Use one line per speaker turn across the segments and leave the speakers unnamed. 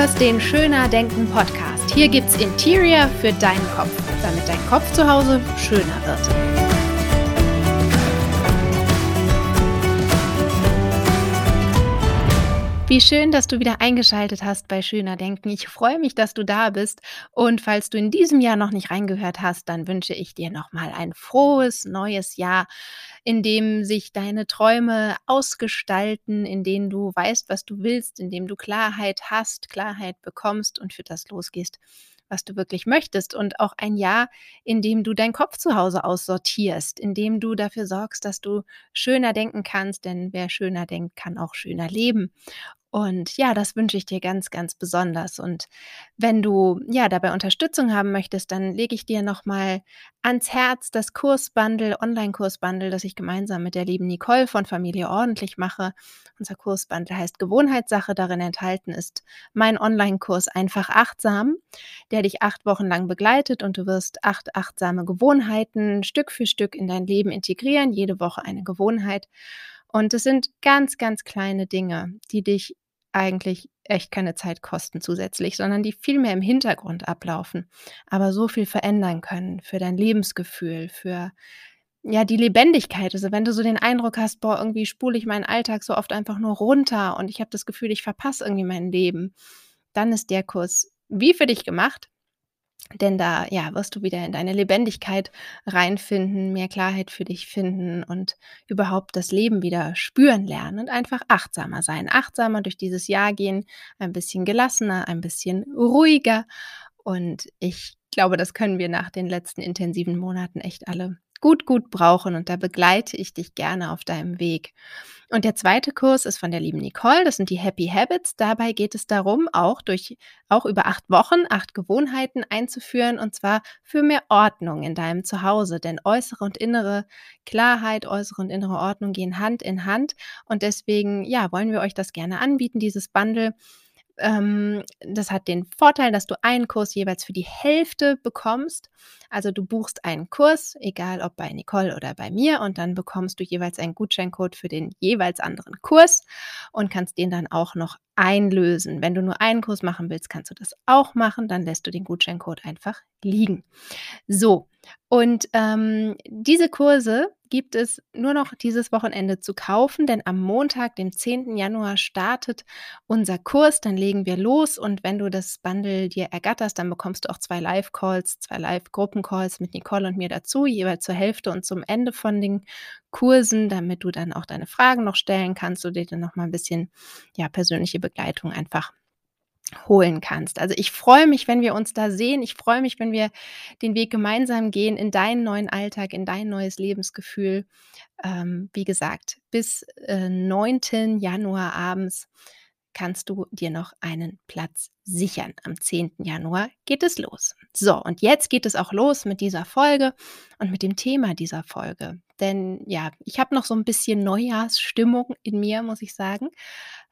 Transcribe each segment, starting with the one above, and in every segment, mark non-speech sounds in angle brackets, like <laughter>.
hörst den Schöner Denken Podcast. Hier gibt's Interior für deinen Kopf, damit dein Kopf zu Hause schöner wird. Wie schön, dass du wieder eingeschaltet hast bei Schöner Denken. Ich freue mich, dass du da bist. Und falls du in diesem Jahr noch nicht reingehört hast, dann wünsche ich dir nochmal ein frohes neues Jahr, in dem sich deine Träume ausgestalten, in denen du weißt, was du willst, in dem du Klarheit hast, Klarheit bekommst und für das losgehst, was du wirklich möchtest und auch ein Jahr, in dem du deinen Kopf zu Hause aussortierst, in dem du dafür sorgst, dass du schöner denken kannst, denn wer schöner denkt, kann auch schöner leben. Und ja, das wünsche ich dir ganz, ganz besonders. Und wenn du ja dabei Unterstützung haben möchtest, dann lege ich dir nochmal ans Herz das Kursbundle, Online-Kursbundle, das ich gemeinsam mit der lieben Nicole von Familie Ordentlich mache. Unser Kursbundle heißt Gewohnheitssache. Darin enthalten ist mein Online-Kurs Einfach Achtsam, der dich acht Wochen lang begleitet und du wirst acht achtsame Gewohnheiten Stück für Stück in dein Leben integrieren. Jede Woche eine Gewohnheit. Und es sind ganz, ganz kleine Dinge, die dich eigentlich echt keine Zeit kosten zusätzlich, sondern die viel mehr im Hintergrund ablaufen, aber so viel verändern können für dein Lebensgefühl, für ja, die Lebendigkeit. Also wenn du so den Eindruck hast, boah, irgendwie spule ich meinen Alltag so oft einfach nur runter und ich habe das Gefühl, ich verpasse irgendwie mein Leben, dann ist der Kurs wie für dich gemacht. Denn da, ja, wirst du wieder in deine Lebendigkeit reinfinden, mehr Klarheit für dich finden und überhaupt das Leben wieder spüren lernen und einfach achtsamer sein. Achtsamer durch dieses Jahr gehen, ein bisschen gelassener, ein bisschen ruhiger. Und ich glaube, das können wir nach den letzten intensiven Monaten echt alle gut, gut brauchen und da begleite ich dich gerne auf deinem Weg. Und der zweite Kurs ist von der lieben Nicole, das sind die Happy Habits. Dabei geht es darum, auch durch, auch über acht Wochen, acht Gewohnheiten einzuführen und zwar für mehr Ordnung in deinem Zuhause. Denn äußere und innere Klarheit, äußere und innere Ordnung gehen Hand in Hand und deswegen, ja, wollen wir euch das gerne anbieten, dieses Bundle ähm, das hat den Vorteil, dass du einen Kurs jeweils für die Hälfte bekommst. Also du buchst einen Kurs, egal ob bei Nicole oder bei mir, und dann bekommst du jeweils einen Gutscheincode für den jeweils anderen Kurs und kannst den dann auch noch einlösen. Wenn du nur einen Kurs machen willst, kannst du das auch machen. Dann lässt du den Gutscheincode einfach liegen. So, und ähm, diese Kurse gibt es nur noch dieses Wochenende zu kaufen, denn am Montag, dem 10. Januar, startet unser Kurs. Dann legen wir los und wenn du das Bundle dir ergatterst, dann bekommst du auch zwei Live-Calls, zwei Live-Gruppencalls mit Nicole und mir dazu, jeweils zur Hälfte und zum Ende von den Kursen, damit du dann auch deine Fragen noch stellen kannst und dir dann noch mal ein bisschen ja, persönliche Begleitung einfach holen kannst. Also ich freue mich, wenn wir uns da sehen. Ich freue mich, wenn wir den Weg gemeinsam gehen in deinen neuen Alltag, in dein neues Lebensgefühl. Ähm, wie gesagt, bis äh, 9. Januar abends kannst du dir noch einen Platz sichern. Am 10. Januar geht es los. So, und jetzt geht es auch los mit dieser Folge und mit dem Thema dieser Folge. Denn ja, ich habe noch so ein bisschen Neujahrsstimmung in mir, muss ich sagen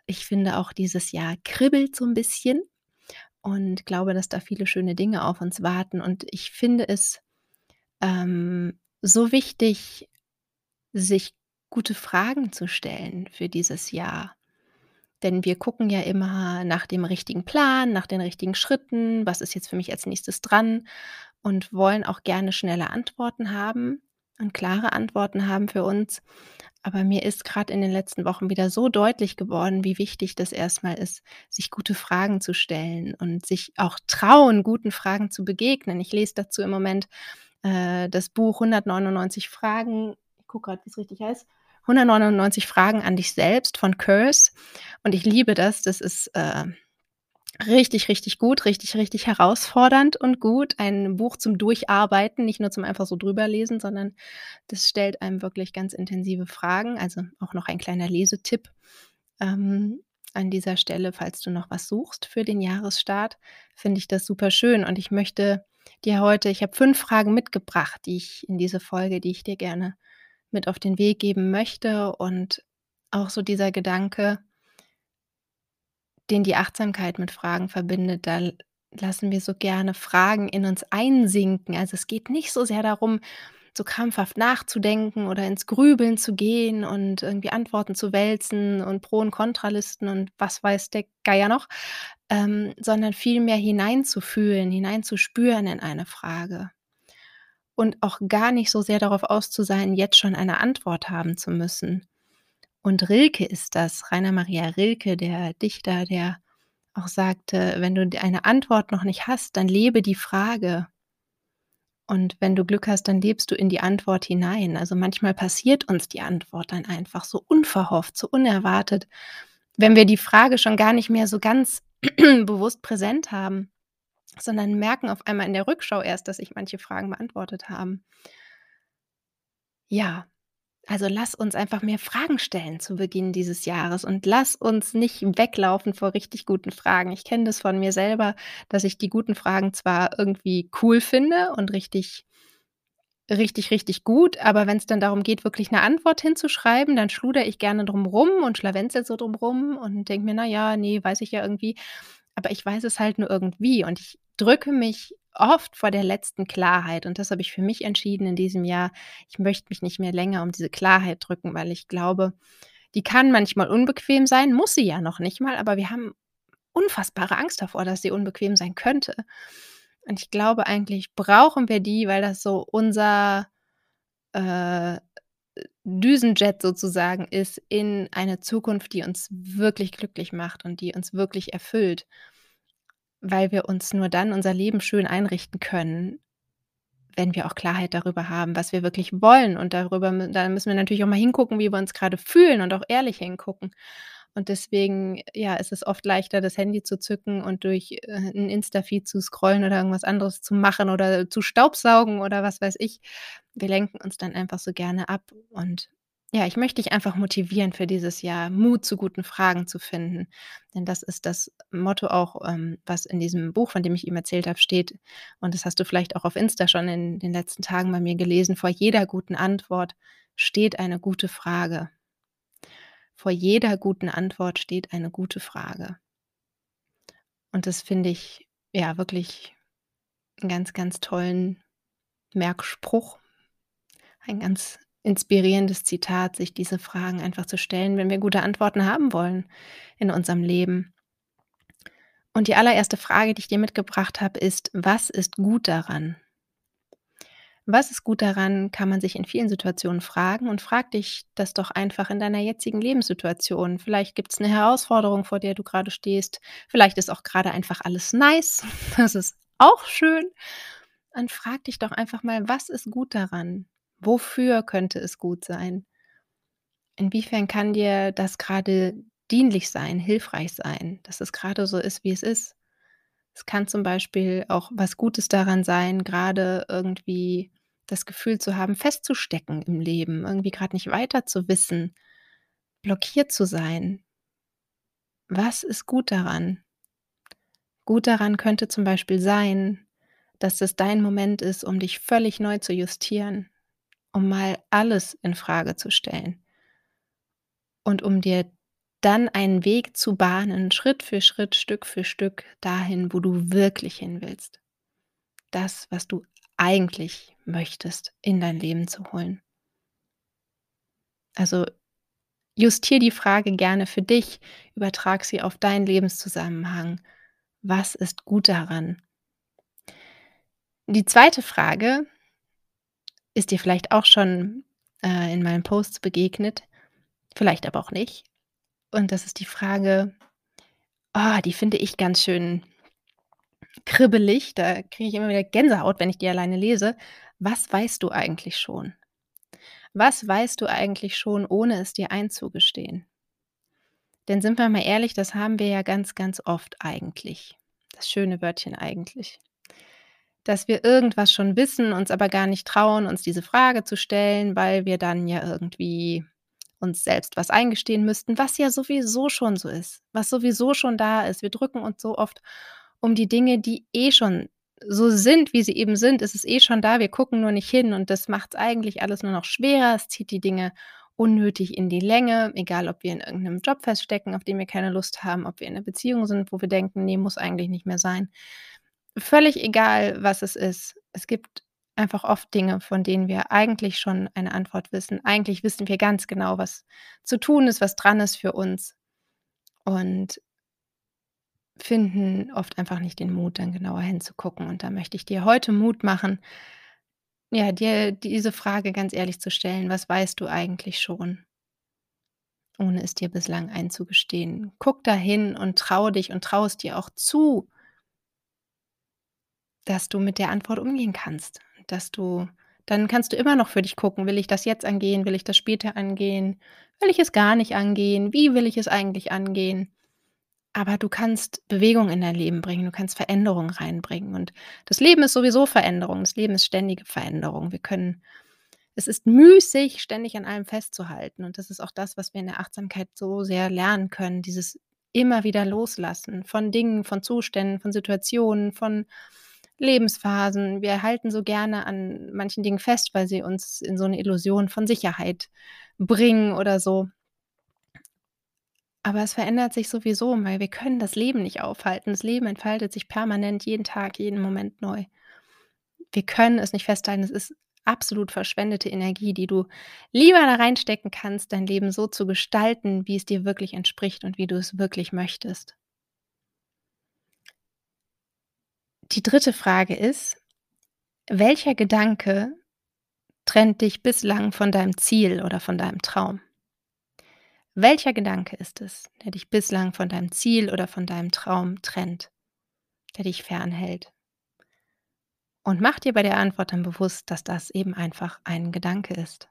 ich finde auch dieses Jahr kribbelt so ein bisschen und glaube, dass da viele schöne Dinge auf uns warten. Und ich finde es ähm, so wichtig, sich gute Fragen zu stellen für dieses Jahr. Denn wir gucken ja immer nach dem richtigen Plan, nach den richtigen Schritten, was ist jetzt für mich als nächstes dran und wollen auch gerne schnelle Antworten haben und klare Antworten haben für uns. Aber mir ist gerade in den letzten Wochen wieder so deutlich geworden, wie wichtig das erstmal ist, sich gute Fragen zu stellen und sich auch trauen, guten Fragen zu begegnen. Ich lese dazu im Moment äh, das Buch 199 Fragen. Ich gucke gerade, wie es richtig heißt. 199 Fragen an dich selbst von Curse. Und ich liebe das. Das ist äh, Richtig, richtig gut, richtig, richtig herausfordernd und gut. Ein Buch zum Durcharbeiten, nicht nur zum einfach so drüber lesen, sondern das stellt einem wirklich ganz intensive Fragen. Also auch noch ein kleiner Lesetipp ähm, an dieser Stelle, falls du noch was suchst für den Jahresstart, finde ich das super schön. Und ich möchte dir heute, ich habe fünf Fragen mitgebracht, die ich in diese Folge, die ich dir gerne mit auf den Weg geben möchte. Und auch so dieser Gedanke, den die Achtsamkeit mit Fragen verbindet, da lassen wir so gerne Fragen in uns einsinken. Also es geht nicht so sehr darum, so krampfhaft nachzudenken oder ins Grübeln zu gehen und irgendwie Antworten zu wälzen und Pro- und Kontralisten und was weiß der Geier noch, ähm, sondern vielmehr hineinzufühlen, hineinzuspüren in eine Frage. Und auch gar nicht so sehr darauf aus zu sein, jetzt schon eine Antwort haben zu müssen. Und Rilke ist das, Rainer Maria Rilke, der Dichter, der auch sagte: „Wenn du eine Antwort noch nicht hast, dann lebe die Frage.“ Und wenn du Glück hast, dann lebst du in die Antwort hinein. Also, manchmal passiert uns die Antwort dann einfach so unverhofft, so unerwartet, wenn wir die Frage schon gar nicht mehr so ganz <clears throat> bewusst präsent haben, sondern merken auf einmal in der Rückschau erst, dass sich manche Fragen beantwortet haben. Ja, also, lass uns einfach mehr Fragen stellen zu Beginn dieses Jahres und lass uns nicht weglaufen vor richtig guten Fragen. Ich kenne das von mir selber, dass ich die guten Fragen zwar irgendwie cool finde und richtig richtig, richtig gut, aber wenn's dann darum geht, wirklich 'ne Antwort hinzuschreiben, dann schludere ich gerne drum rum und schlawenzel so drum rum und denke mir: „Na ja, ne, weiß ich ja irgendwie.“ Aber ich weiß es halt nur irgendwie und ich drücke mich oft vor der letzten Klarheit und das habe ich für mich entschieden in diesem Jahr. Ich möchte mich nicht mehr länger um diese Klarheit drücken, weil ich glaube, die kann manchmal unbequem sein, muss sie ja noch nicht mal, aber wir haben unfassbare Angst davor, dass sie unbequem sein könnte. Und ich glaube, eigentlich brauchen wir die, weil das so unser, äh, Düsenjet sozusagen ist in eine Zukunft, die uns wirklich glücklich macht und die uns wirklich erfüllt. Weil wir uns nur dann unser Leben schön einrichten können, wenn wir auch Klarheit darüber haben, was wir wirklich wollen und darüber da müssen wir natürlich auch mal hingucken, wie wir uns grade fühlen und auch ehrlich hingucken. Und deswegen, ja, ist es oft leichter, das Handy zu zücken und durch, äh, 'n Insta-Feed zu scrollen oder irgendwas anderes zu machen oder zu staubsaugen oder was weiß ich. Wir lenken uns dann einfach so gerne ab und ja, ich möchte dich einfach motivieren für dieses Jahr, Mut zu guten Fragen zu finden, denn das ist das Motto auch, ähm, was in diesem Buch, von dem ich eben erzählt habe, steht. Und das hast du vielleicht auch auf Insta schon in den letzten Tagen bei mir gelesen: „Vor jeder guten Antwort steht eine gute Frage.“ Vor jeder guten Antwort steht eine gute Frage. Und das finde ich, ja, wirklich 'n ganz, ganz tollen Merkspruch. Ein ganz inspirierendes Zitat, sich diese Fragen einfach zu stellen, wenn wir gute Antworten haben wollen in unserem Leben. Und die allererste Frage, die ich dir mitgebracht habe, ist: „Was ist gut daran?“ Was ist gut daran, kann man sich in vielen Situationen fragen und frag dich das doch einfach in deiner jetzigen Lebenssituation. Vielleicht gibt's 'ne Herausforderung, vor der du grade stehst. Vielleicht ist auch grade einfach alles nice. <laughs> Das ist auch schön. Dann frag dich doch einfach mal: „Was ist gut daran? Wofür könnte es gut sein?“ Inwiefern kann dir das grade dienlich sein, hilfreich sein, dass es grade so ist, wie es ist? Es kann zum Beispiel auch was Gutes daran sein, grade irgendwie das Gefühl zu haben, festzustecken im Leben, irgendwie grad nicht weiter zu wissen, blockiert zu sein. Was ist gut daran? Gut daran könnte zum Beispiel sein, dass es dein Moment ist, um dich völlig neu zu justieren, um mal alles infrage zu stellen. Und um dir dann einen Weg zu bahnen, Schritt für Schritt, Stück für Stück dahin, wo du wirklich hin willst. Das, was du eigentlich möchtest, in dein Leben zu holen. Also, justier die Frage gerne für dich, übertrag sie auf deinen Lebenszusammenhang. Was ist gut daran? Die 2. Frage ist dir vielleicht auch schon, äh, in meinen Posts begegnet, vielleicht aber auch nicht. Und das ist die Frage oh, die finde ich ganz schön kribbelig. Da kriege ich immer wieder Gänsehaut, wenn ich die alleine lese. Was weißt du eigentlich schon? Was weißt du eigentlich schon, ohne es dir einzugestehen? Denn sind wir mal ehrlich, das haben wir ja ganz, ganz oft eigentlich. Das schöne Wörtchen eigentlich. Dass wir irgendwas schon wissen, uns aber gar nicht trauen, uns diese Frage zu stellen, weil wir dann ja irgendwie uns selbst was eingestehen müssten, was ja sowieso schon so ist, was sowieso schon da ist. Wir drücken uns so oft um die Dinge, die eh schon so sind, wie sie eben sind. Es ist eh schon da, wir gucken nur nicht hin und das macht's eigentlich alles nur noch schwerer. Es zieht die Dinge unnötig in die Länge, egal ob wir in irgend 'nem Job feststecken, auf den wir keine Lust haben, ob wir in 'ner Beziehung sind, wo wir denken: „Ne, muss eigentlich nicht mehr sein.“ Völlig egal, was es ist. Es gibt einfach oft Dinge, von denen wir eigentlich schon eine Antwort wissen. Eigentlich wissen wir ganz genau, was zu tun ist, was dran ist für uns. Und finden oft einfach nicht den Mut, dann genauer hinzugucken. Und da möchte ich dir heute Mut machen, ja, dir diese Frage ganz ehrlich zu stellen: „Was weißt du eigentlich schon?“ Ohne es dir bislang einzugestehen. Guck dahin und traue dich und traue es dir auch zu dass du mit der Antwort umgehen kannst. Dass du dann kannst du immer noch für dich gucken: „Will ich das jetzt angehen? Will ich das später angehen? Will ich es gar nicht angehen? Wie will ich es eigentlich angehen?“ Aber du kannst Bewegung in dein Leben bringen, du kannst Veränderung reinbringen. Und das Leben ist sowieso Veränderung. Das Leben ist ständige Veränderung. Wir können es ist müßig, ständig an allem festzuhalten. Und das ist auch das, was wir in der Achtsamkeit so sehr lernen können, dieses immer wieder Loslassen von Dingen, von Zuständen, von Situationen, von Lebensphasen. Wir halten so gerne an manchen Dingen fest, weil sie uns in so 'ne Illusion von Sicherheit bringen oder so. Aber es verändert sich sowieso, weil wir können das Leben nicht aufhalten. Das Leben entfaltet sich permanent jeden Tag, jeden Moment neu. Wir können es nicht festhalten. Es ist absolut verschwendete Energie, die du lieber da reinstecken kannst, dein Leben so zu gestalten, wie es dir wirklich entspricht und wie du es wirklich möchtest. Die 3. Frage ist: Welcher Gedanke trennt dich bislang von deinem Ziel oder von deinem Traum? Welcher Gedanke ist es, der dich bislang von deinem Ziel oder von deinem Traum trennt, der dich fernhält? Und mach dir bei der Antwort dann bewusst, dass das eben einfach ein Gedanke ist.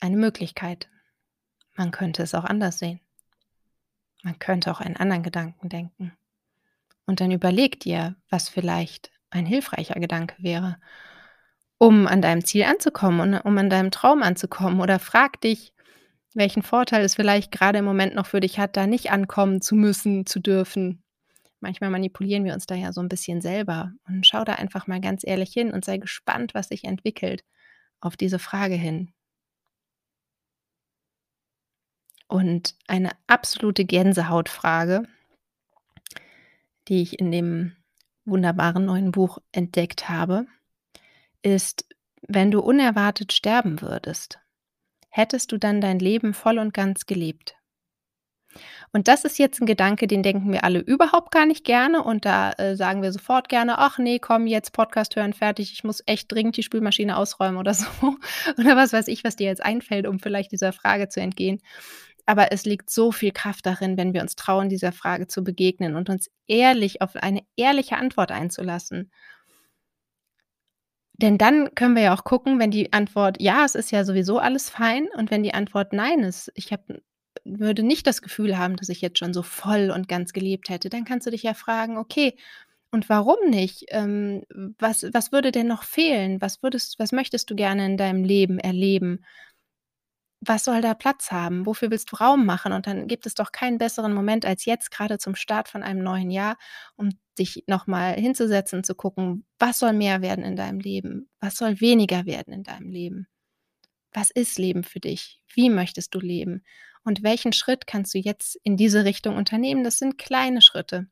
Eine Möglichkeit. Man könnte es auch anders sehen. Man könnte auch einen anderen Gedanken denken. Und dann überleg dir, was vielleicht ein hilfreicher Gedanke wäre, um an deinem Ziel anzukommen und um an deinem Traum anzukommen. Oder frag dich, welchen Vorteil es vielleicht grade im Moment noch für dich hat, da nicht ankommen zu müssen, zu dürfen. Manchmal manipulieren wir uns da ja so 'n bisschen selber. Und schau da einfach mal ganz ehrlich hin und sei gespannt, was sich entwickelt auf diese Frage hin. Und eine absolute Gänsehautfrage die ich in dem wunderbaren neuen Buch entdeckt habe, ist: Wenn du unerwartet sterben würdest, hättest du dann dein Leben voll und ganz gelebt? Und das ist jetzt 'n Gedanke, den denken wir alle überhaupt gar nicht gerne und da, äh, sagen wir sofort gerne: „Ach ne, komm jetzt Podcast hören, fertig. Ich muss echt dringend die Spülmaschine ausräumen“ oder so. <laughs> Oder was weiß ich, was dir jetzt einfällt, um vielleicht dieser Frage zu entgehen. Aber es liegt so viel Kraft darin, wenn wir uns trauen, dieser Frage zu begegnen und uns ehrlich auf eine ehrliche Antwort einzulassen. Denn dann können wir ja auch gucken, wenn die Antwort: „Ja, es ist ja sowieso alles fein“ und wenn die Antwort: „Nein, ist ich habe würde nicht das Gefühl haben, dass ich jetzt schon so voll und ganz gelebt hätte“, dann kannst du dich ja fragen: „Okay, und warum nicht? Ähm, was was würde denn noch fehlen? Was würdest was möchtest du gerne in deinem Leben erleben? Was soll da Platz haben? Wofür willst du Raum machen?“ Und dann gibt es doch keinen besseren Moment als jetzt, grade zum Start von einem neuen Jahr, um dich noch mal hinzusetzen, zu gucken: Was soll mehr werden in deinem Leben? Was soll weniger werden in deinem Leben? Was ist Leben für dich? Wie möchtest du leben? Und welchen Schritt kannst du jetzt in diese Richtung unternehmen? Das sind kleine Schritte.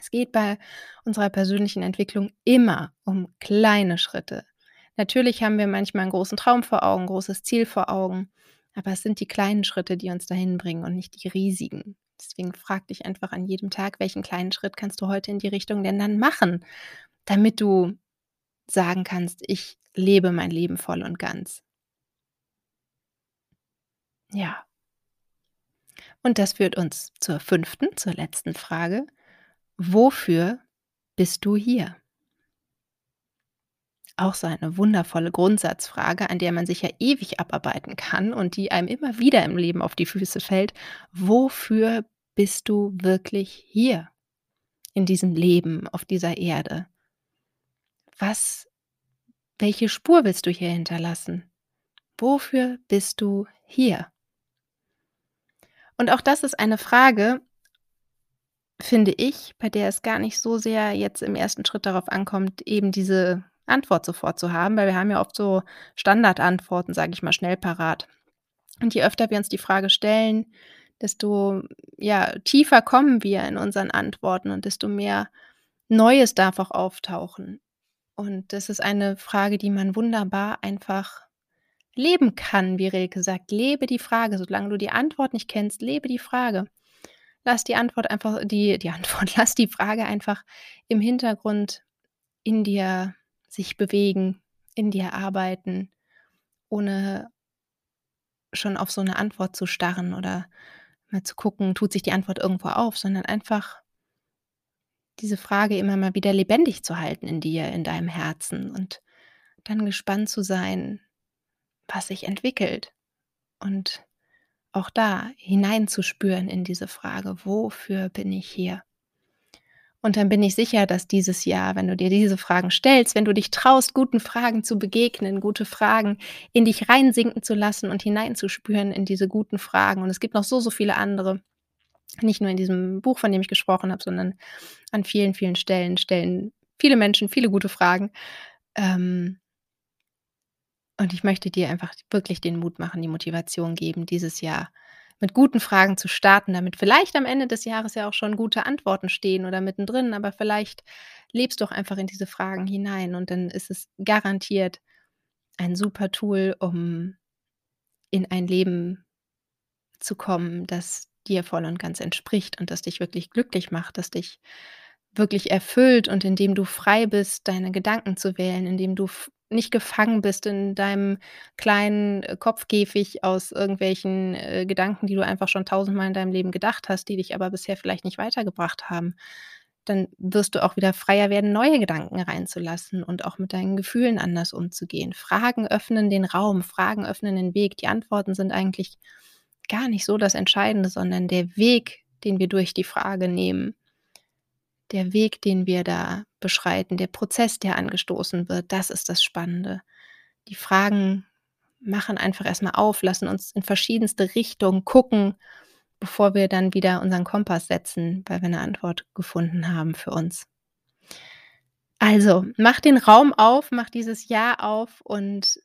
Es geht bei unserer persönlichen Entwicklung immer um kleine Schritte. Natürlich haben wir manchmal 'n großen Traum vor Augen, großes Ziel vor Augen, aber es sind die kleinen Schritte, die uns dahin bringen und nicht die riesigen. Deswegen frag dich einfach an jedem Tag: „Welchen kleinen Schritt kannst du heute in die Richtung denn dann machen?“ Damit du sagen kannst: „Ich lebe mein Leben voll und ganz.“ Ja. Und das führt uns zur 5., zur letzten Frage: Wofür bist du hier? Auch so eine wundervolle Grundsatzfrage, an der man sich ja ewig abarbeiten kann und die einem immer wieder im Leben auf die Füße fällt. Wofür bist du wirklich hier in diesem Leben auf dieser Erde? Was welche Spur willst du hier hinterlassen? Wofür bist du hier? Und auch das ist eine Frage finde ich, bei der es gar nicht so sehr jetzt im 1. Schritt darauf ankommt, eben diese Antwort sofort zu haben, weil wir haben ja oft so Standardantworten, sage ich mal, schnell parat. Und je öfter wir uns die Frage stellen, desto, ja, tiefer kommen wir in unseren Antworten und desto mehr Neues darf auch auftauchen. Und das ist eine Frage, die man wunderbar einfach leben kann, wie Rilke sagt: „Lebe die Frage.“ Solange du die Antwort nicht kennst, lebe die Frage. lass die Antwort einfach die die Antwort <laughs> lass die Frage einfach im Hintergrund in dir sich bewegen, in dir arbeiten, ohne schon auf so 'ne Antwort zu starren oder mal zu gucken, tut sich die Antwort irgendwo auf, sondern einfach diese Frage immer mal wieder lebendig zu halten in dir, in deinem Herzen und dann gespannt zu sein, was sich entwickelt. Und auch da hineinzuspüren in diese Frage: „Wofür bin ich hier?“ Und dann bin ich sicher, dass dieses Jahr, wenn du dir diese Fragen stellst, wenn du dich traust, guten Fragen zu begegnen, gute Fragen in dich reinsinken zu lassen und hineinzuspüren in diese guten Fragen. Und es gibt noch so, so viele andere. Nicht nur in diesem Buch, von dem ich gesprochen habe, sondern an vielen, vielen Stellen stellen viele Menschen viele gute Fragen. Ähm und ich möchte dir einfach wirklich den Mut machen, die Motivation geben, dieses Jahr mit guten Fragen zu starten, damit vielleicht am Ende des Jahres ja auch schon gute Antworten stehen oder mittendrin, aber vielleicht lebst du auch einfach in diese Fragen hinein und dann ist es garantiert ein super Tool, um in ein Leben zu kommen, das dir voll und ganz entspricht und das dich wirklich glücklich macht, das dich wirklich erfüllt und in dem du frei bist, deine Gedanken zu wählen, in dem du nicht gefangen bist in deinem kleinen, äh, Kopfkäfig aus irgendwelchen, äh, Gedanken, die du einfach schon tausendmal in deinem Leben gedacht hast, die dich aber bisher vielleicht nicht weitergebracht haben. Dann wirst du auch wieder freier werden, neue Gedanken reinzulassen und auch mit deinen Gefühlen anders umzugehen. Fragen öffnen den Raum, Fragen öffnen den Weg. Die Antworten sind eigentlich gar nicht so das Entscheidende, sondern der Weg, den wir durch die Frage nehmen. Der Weg, den wir da beschreiten, der Prozess, der angestoßen wird, das ist das Spannende. Die Fragen machen einfach erst mal auf, lassen uns in verschiedenste Richtungen gucken, bevor wir dann wieder unseren Kompass setzen, weil wir 'ne Antwort gefunden haben für uns. Also, mach den Raum auf, mach dieses Jahr auf und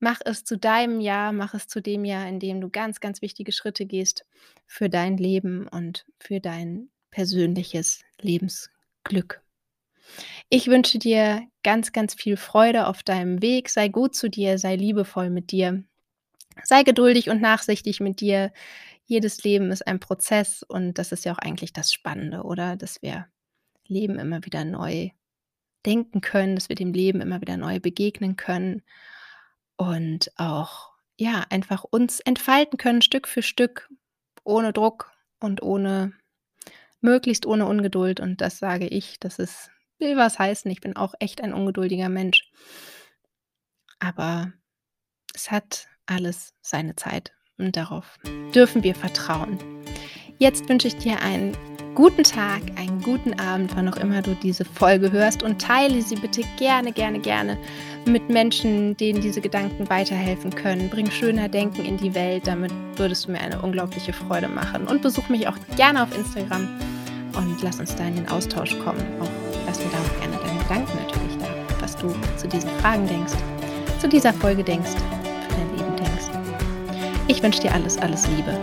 mach es zu deinem Jahr, mach es zu dem Jahr, in dem du ganz, ganz wichtige Schritte gehst für dein Leben und für dein persönliches Lebensglück. Ich wünsche dir ganz, ganz viel Freude auf deinem Weg. Sei gut zu dir, sei liebevoll mit dir. Sei geduldig und nachsichtig mit dir. Jedes Leben ist ein Prozess und das ist ja auch eigentlich das Spannende, oder? Dass wir Leben immer wieder neu denken können, dass wir dem Leben immer wieder neu begegnen können und auch, ja, einfach uns entfalten können Stück für Stück, ohne Druck und ohne möglichst ohne Ungeduld. Und das sage ich, das ist will was heißen. Ich bin auch echt ein ungeduldiger Mensch. Aber es hat alles seine Zeit und darauf dürfen wir vertrauen. Jetzt wünsche ich dir einen guten Tag, einen guten Abend, wann auch immer du diese Folge hörst und teile sie bitte gerne, gerne, gerne mit Menschen, denen diese Gedanken weiterhelfen können. Bring schöner Denken in die Welt, damit würdest du mir eine unglaubliche Freude machen. Und besuch mich auch gerne auf Instagram und lass uns da in den Austausch kommen. Auch lass mir da auch gerne deine Gedanken natürlich da, was du zu diesen Fragen denkst, zu dieser Folge denkst, für dein Leben denkst. Ich wünsche dir alles, alles Liebe.